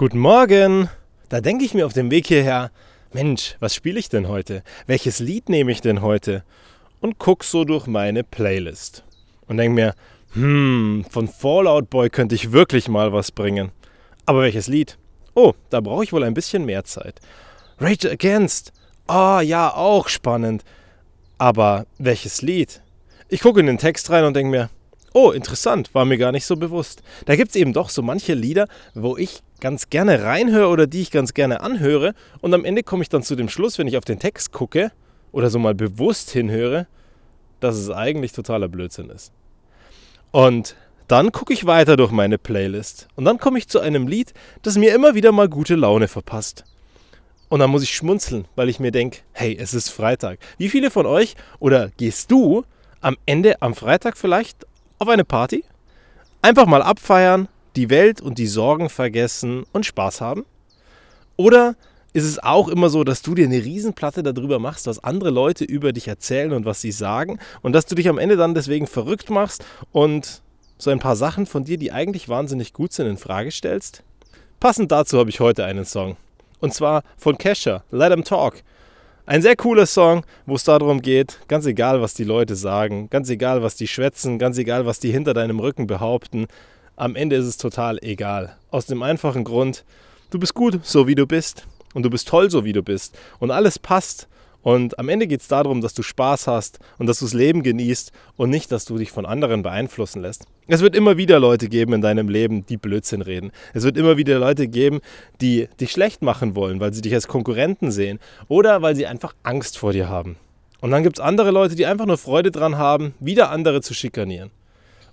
Guten Morgen! Da denke ich mir auf dem Weg hierher, Mensch, was spiele ich denn heute? Welches Lied nehme ich denn heute? Und guck so durch meine Playlist. Und denke mir, hm, von Fallout Boy könnte ich wirklich mal was bringen. Aber welches Lied? Oh, da brauche ich wohl ein bisschen mehr Zeit. Rage Against. Ah, oh, ja, auch spannend. Aber welches Lied? Ich gucke in den Text rein und denke mir, oh, interessant, war mir gar nicht so bewusst. Da gibt es eben doch so manche Lieder, wo ich ganz gerne reinhöre oder die ich ganz gerne anhöre. Und am Ende komme ich dann zu dem Schluss, wenn ich auf den Text gucke oder so mal bewusst hinhöre, dass es eigentlich totaler Blödsinn ist. Und dann gucke ich weiter durch meine Playlist. Und dann komme ich zu einem Lied, das mir immer wieder mal gute Laune verpasst. Und dann muss ich schmunzeln, weil ich mir denke, hey, es ist Freitag. Wie viele von euch oder gehst du am Ende am Freitag vielleicht auf eine Party? Einfach mal abfeiern, die Welt und die Sorgen vergessen und Spaß haben? Oder ist es auch immer so, dass du dir eine Riesenplatte darüber machst, was andere Leute über dich erzählen und was sie sagen und dass du dich am Ende dann deswegen verrückt machst und so ein paar Sachen von dir, die eigentlich wahnsinnig gut sind, in Frage stellst? Passend dazu habe ich heute einen Song. Und zwar von Kesha, Let 'em Talk. Ein sehr cooler Song, wo es darum geht, ganz egal, was die Leute sagen, ganz egal, was die schwätzen, ganz egal, was die hinter deinem Rücken behaupten, am Ende ist es total egal. Aus dem einfachen Grund, du bist gut, so wie du bist. Und du bist toll, so wie du bist. Und alles passt. Und am Ende geht es darum, dass du Spaß hast und dass du das Leben genießt und nicht, dass du dich von anderen beeinflussen lässt. Es wird immer wieder Leute geben in deinem Leben, die Blödsinn reden. Es wird immer wieder Leute geben, die dich schlecht machen wollen, weil sie dich als Konkurrenten sehen oder weil sie einfach Angst vor dir haben. Und dann gibt es andere Leute, die einfach nur Freude dran haben, wieder andere zu schikanieren.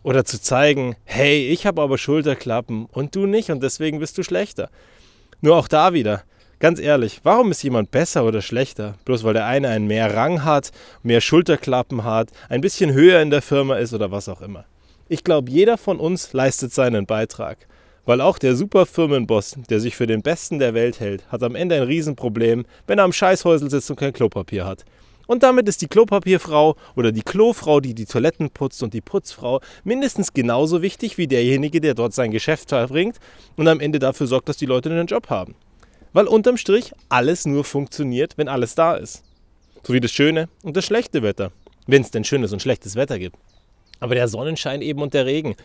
Oder zu zeigen, hey, ich habe aber Schulterklappen und du nicht und deswegen bist du schlechter. Nur auch da wieder, Ganz ehrlich, warum ist jemand besser oder schlechter? Bloß weil der eine einen mehr Rang hat, mehr Schulterklappen hat, ein bisschen höher in der Firma ist oder was auch immer. Ich glaube, jeder von uns leistet seinen Beitrag. Weil auch der Superfirmenboss, der sich für den Besten der Welt hält, hat am Ende ein Riesenproblem, wenn er am Scheißhäusel sitzt und kein Klopapier hat. Und damit ist die Klopapierfrau oder die Klofrau, die die Toiletten putzt und die Putzfrau mindestens genauso wichtig wie derjenige, der dort sein Geschäft verbringt und am Ende dafür sorgt, dass die Leute einen Job haben. Weil unterm Strich alles nur funktioniert, wenn alles da ist. So wie das schöne und das schlechte Wetter. Wenn es denn schönes und schlechtes Wetter gibt. Aber der Sonnenschein eben und der Regen.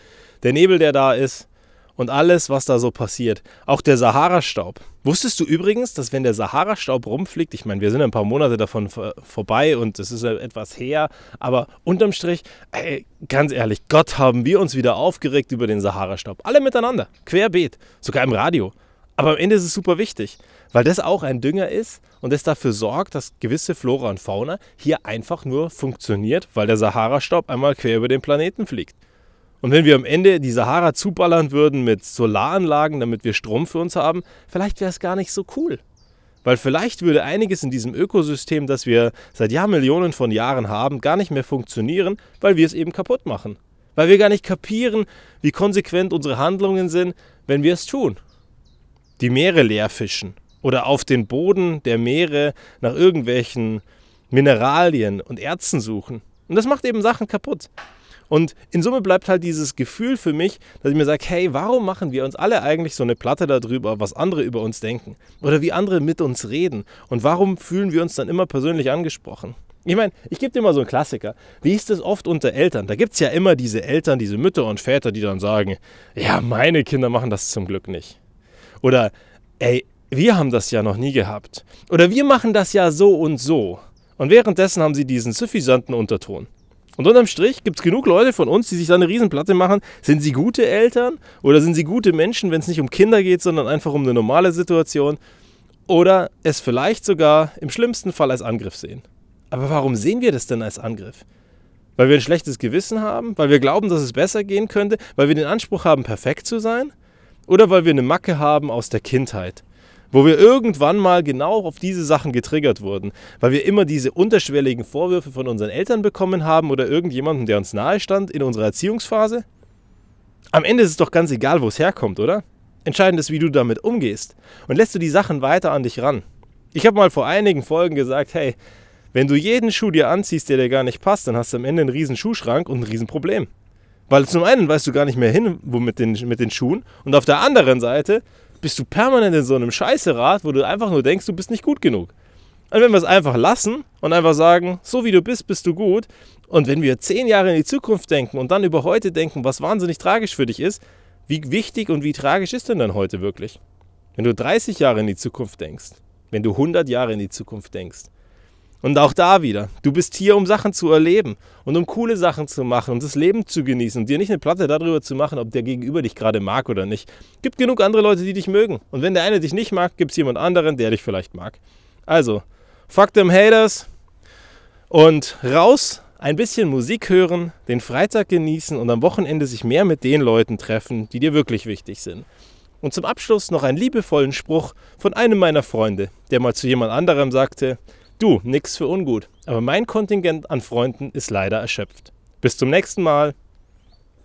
Der Nebel, der da ist. Und alles, was da so passiert. Auch der Sahara-Staub. Wusstest du übrigens, dass wenn der Sahara-Staub rumfliegt, ich meine, wir sind ein paar Monate davon vorbei und es ist etwas her, aber unterm Strich, ey, ganz ehrlich, Gott haben wir uns wieder aufgeregt über den Sahara-Staub. Alle miteinander, querbeet, sogar im Radio. Aber am Ende ist es super wichtig, weil das auch ein Dünger ist und das dafür sorgt, dass gewisse Flora und Fauna hier einfach nur funktioniert, weil der Sahara-Staub einmal quer über den Planeten fliegt. Und wenn wir am Ende die Sahara zuballern würden mit Solaranlagen, damit wir Strom für uns haben, vielleicht wäre es gar nicht so cool. Weil vielleicht würde einiges in diesem Ökosystem, das wir seit Jahrmillionen von Jahren haben, gar nicht mehr funktionieren, weil wir es eben kaputt machen. Weil wir gar nicht kapieren, wie konsequent unsere Handlungen sind, wenn wir es tun die Meere leer fischen oder auf den Boden der Meere nach irgendwelchen Mineralien und Erzen suchen. Und das macht eben Sachen kaputt. Und in Summe bleibt halt dieses Gefühl für mich, dass ich mir sage, hey, warum machen wir uns alle eigentlich so eine Platte darüber, was andere über uns denken? Oder wie andere mit uns reden? Und warum fühlen wir uns dann immer persönlich angesprochen? Ich meine, ich gebe dir mal so einen Klassiker. Wie ist es oft unter Eltern? Da gibt es ja immer diese Eltern, diese Mütter und Väter, die dann sagen, ja, meine Kinder machen das zum Glück nicht. Oder, ey, wir haben das ja noch nie gehabt. Oder wir machen das ja so und so. Und währenddessen haben sie diesen suffisanten Unterton. Und unterm Strich gibt es genug Leute von uns, die sich da eine Riesenplatte machen. Sind sie gute Eltern oder sind sie gute Menschen, wenn es nicht um Kinder geht, sondern einfach um eine normale Situation? Oder es vielleicht sogar im schlimmsten Fall als Angriff sehen. Aber warum sehen wir das denn als Angriff? Weil wir ein schlechtes Gewissen haben? Weil wir glauben, dass es besser gehen könnte? Weil wir den Anspruch haben, perfekt zu sein? Oder weil wir eine Macke haben aus der Kindheit, wo wir irgendwann mal genau auf diese Sachen getriggert wurden, weil wir immer diese unterschwelligen Vorwürfe von unseren Eltern bekommen haben oder irgendjemanden, der uns nahe stand in unserer Erziehungsphase. Am Ende ist es doch ganz egal, wo es herkommt, oder? Entscheidend ist, wie du damit umgehst und lässt du die Sachen weiter an dich ran. Ich habe mal vor einigen Folgen gesagt, hey, wenn du jeden Schuh dir anziehst, der dir gar nicht passt, dann hast du am Ende einen riesen Schuhschrank und ein riesen Problem. Weil zum einen weißt du gar nicht mehr hin, wo mit den, mit den Schuhen. Und auf der anderen Seite bist du permanent in so einem Scheißerad, wo du einfach nur denkst, du bist nicht gut genug. Und wenn wir es einfach lassen und einfach sagen, so wie du bist, bist du gut. Und wenn wir zehn Jahre in die Zukunft denken und dann über heute denken, was wahnsinnig tragisch für dich ist, wie wichtig und wie tragisch ist denn dann heute wirklich? Wenn du 30 Jahre in die Zukunft denkst, wenn du 100 Jahre in die Zukunft denkst. Und auch da wieder, du bist hier, um Sachen zu erleben und um coole Sachen zu machen und das Leben zu genießen und dir nicht eine Platte darüber zu machen, ob der Gegenüber dich gerade mag oder nicht. Gibt genug andere Leute, die dich mögen. Und wenn der eine dich nicht mag, gibt es jemand anderen, der dich vielleicht mag. Also, Fuck them Haters und raus, ein bisschen Musik hören, den Freitag genießen und am Wochenende sich mehr mit den Leuten treffen, die dir wirklich wichtig sind. Und zum Abschluss noch einen liebevollen Spruch von einem meiner Freunde, der mal zu jemand anderem sagte, du, nix für ungut, aber mein Kontingent an Freunden ist leider erschöpft. Bis zum nächsten Mal.